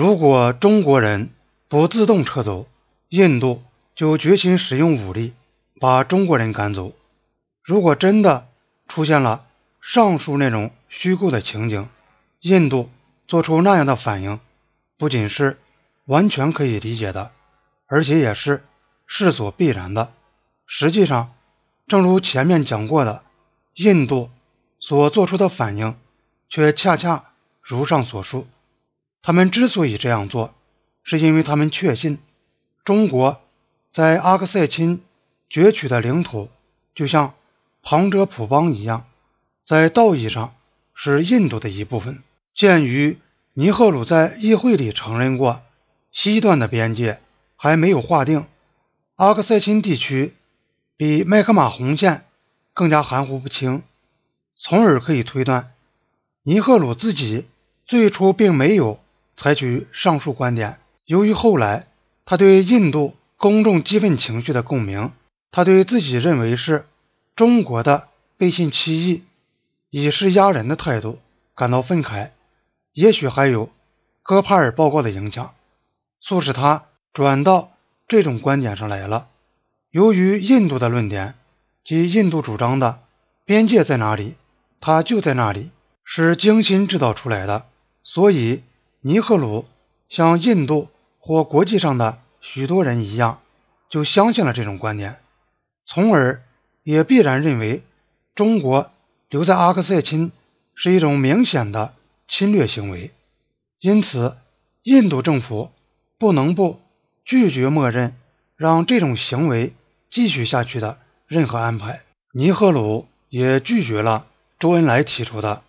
如果中国人不自动撤走，印度就决心使用武力把中国人赶走。如果真的出现了上述那种虚构的情景，印度做出那样的反应，不仅是完全可以理解的，而且也是势所必然的。实际上，正如前面讲过的，印度所做出的反应，却恰恰如上所述。他们之所以这样做，是因为他们确信，中国在阿克塞钦攫取的领土，就像旁遮普邦一样，在道义上是印度的一部分。鉴于尼赫鲁在议会里承认过，西段的边界还没有划定，阿克塞钦地区比麦克马洪线更加含糊不清，从而可以推断，尼赫鲁自己最初并没有。采取上述观点。由于后来他对印度公众激愤情绪的共鸣，他对自己认为是中国的背信弃义、以势压人的态度感到愤慨。也许还有戈帕尔报告的影响，促使他转到这种观点上来了。由于印度的论点及印度主张的边界在哪里，它就在那里，是精心制造出来的，所以。尼赫鲁像印度或国际上的许多人一样，就相信了这种观点，从而也必然认为中国留在阿克塞钦是一种明显的侵略行为。因此，印度政府不能不拒绝默认让这种行为继续下去的任何安排。尼赫鲁也拒绝了周恩来提出的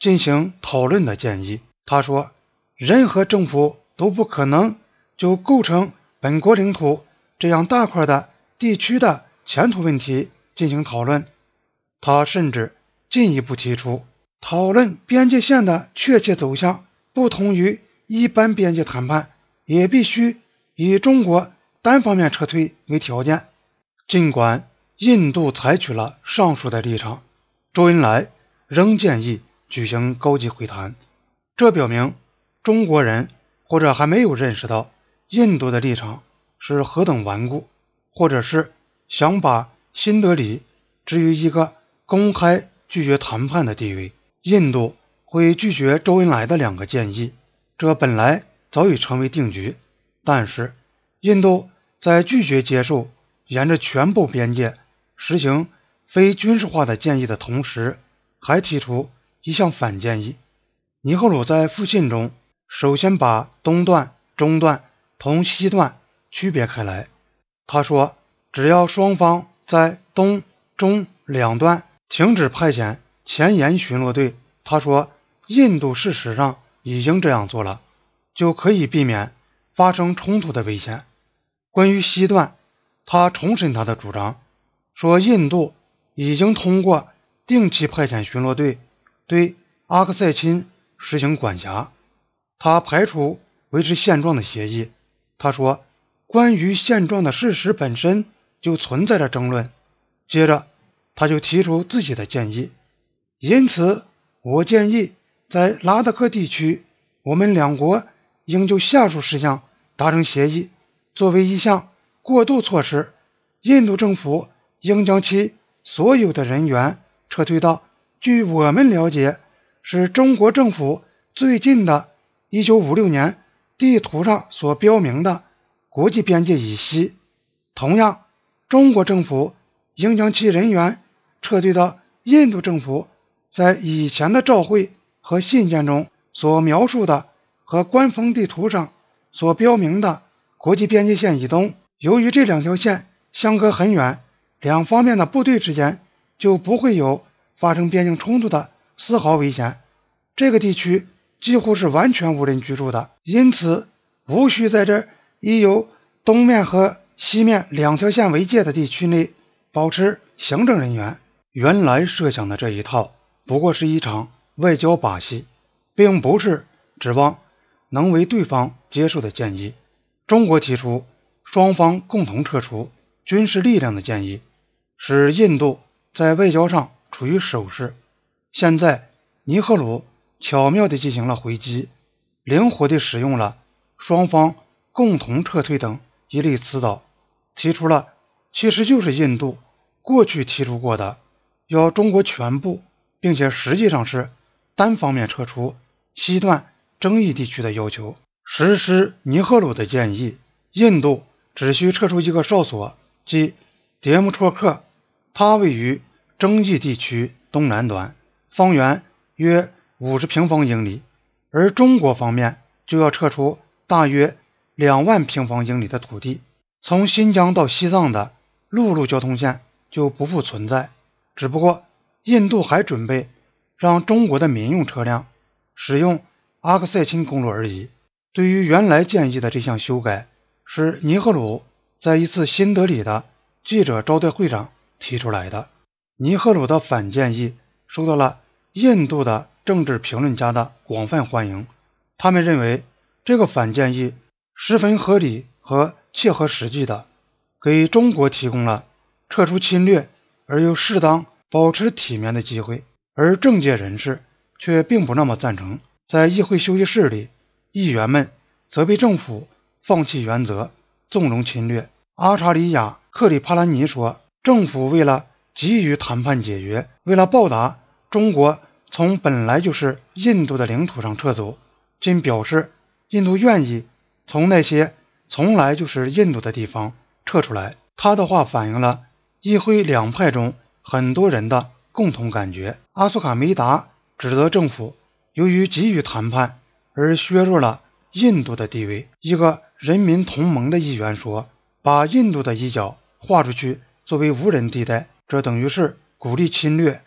进行讨论的建议。他说。任何政府都不可能就构成本国领土这样大块的地区的前途问题进行讨论。他甚至进一步提出，讨论边界线的确切走向，不同于一般边界谈判，也必须以中国单方面撤退为条件。尽管印度采取了上述的立场，周恩来仍建议举行高级会谈。这表明。中国人或者还没有认识到印度的立场是何等顽固，或者是想把新德里置于一个公开拒绝谈判的地位。印度会拒绝周恩来的两个建议，这本来早已成为定局。但是，印度在拒绝接受沿着全部边界实行非军事化的建议的同时，还提出一项反建议。尼赫鲁在复信中。首先把东段、中段同西段区别开来。他说，只要双方在东、中两段停止派遣前沿巡逻队，他说，印度事实上已经这样做了，就可以避免发生冲突的危险。关于西段，他重申他的主张，说印度已经通过定期派遣巡逻队对阿克塞钦实行管辖。他排除维持现状的协议。他说：“关于现状的事实本身就存在着争论。”接着，他就提出自己的建议。因此，我建议在拉达克地区，我们两国应就下述事项达成协议。作为一项过渡措施，印度政府应将其所有的人员撤退到据我们了解是中国政府最近的。一九五六年地图上所标明的国际边界以西，同样，中国政府应将其人员撤退到印度政府在以前的照会和信件中所描述的和官方地图上所标明的国际边界线以东。由于这两条线相隔很远，两方面的部队之间就不会有发生边境冲突的丝毫危险。这个地区。几乎是完全无人居住的，因此无需在这已有东面和西面两条线为界的地区内保持行政人员。原来设想的这一套不过是一场外交把戏，并不是指望能为对方接受的建议。中国提出双方共同撤出军事力量的建议，使印度在外交上处于守势。现在尼赫鲁。巧妙地进行了回击，灵活地使用了双方共同撤退等一类辞藻，提出了其实就是印度过去提出过的要中国全部，并且实际上是单方面撤出西段争议地区的要求。实施尼赫鲁的建议，印度只需撤出一个哨所，即迭木绰克，它位于争议地区东南端，方圆约五十平方英里，而中国方面就要撤出大约两万平方英里的土地。从新疆到西藏的陆路交通线就不复存在，只不过印度还准备让中国的民用车辆使用阿克塞钦公路而已。对于原来建议的这项修改，是尼赫鲁在一次新德里的记者招待会上提出来的。尼赫鲁的反建议受到了印度的政治评论家的广泛欢迎，他们认为这个反建议十分合理和切合实际的，给中国提供了撤出侵略而又适当保持体面的机会。而政界人士却并不那么赞成，在议会休息室里。议员们责备政府放弃原则，纵容侵略。阿查里亚·克里帕兰尼说：“政府为了急于谈判解决，为了报答中国从本来就是印度的领土上撤走，仅表示印度愿意从那些从来就是印度的地方撤出来。”他的话反映了议会两派中很多人的共同感觉。阿苏卡梅达指责政府由于急于谈判。而削弱了印度的地位。一个人民同盟的议员说：“把印度的一角划出去作为无人地带，这等于是鼓励侵略。”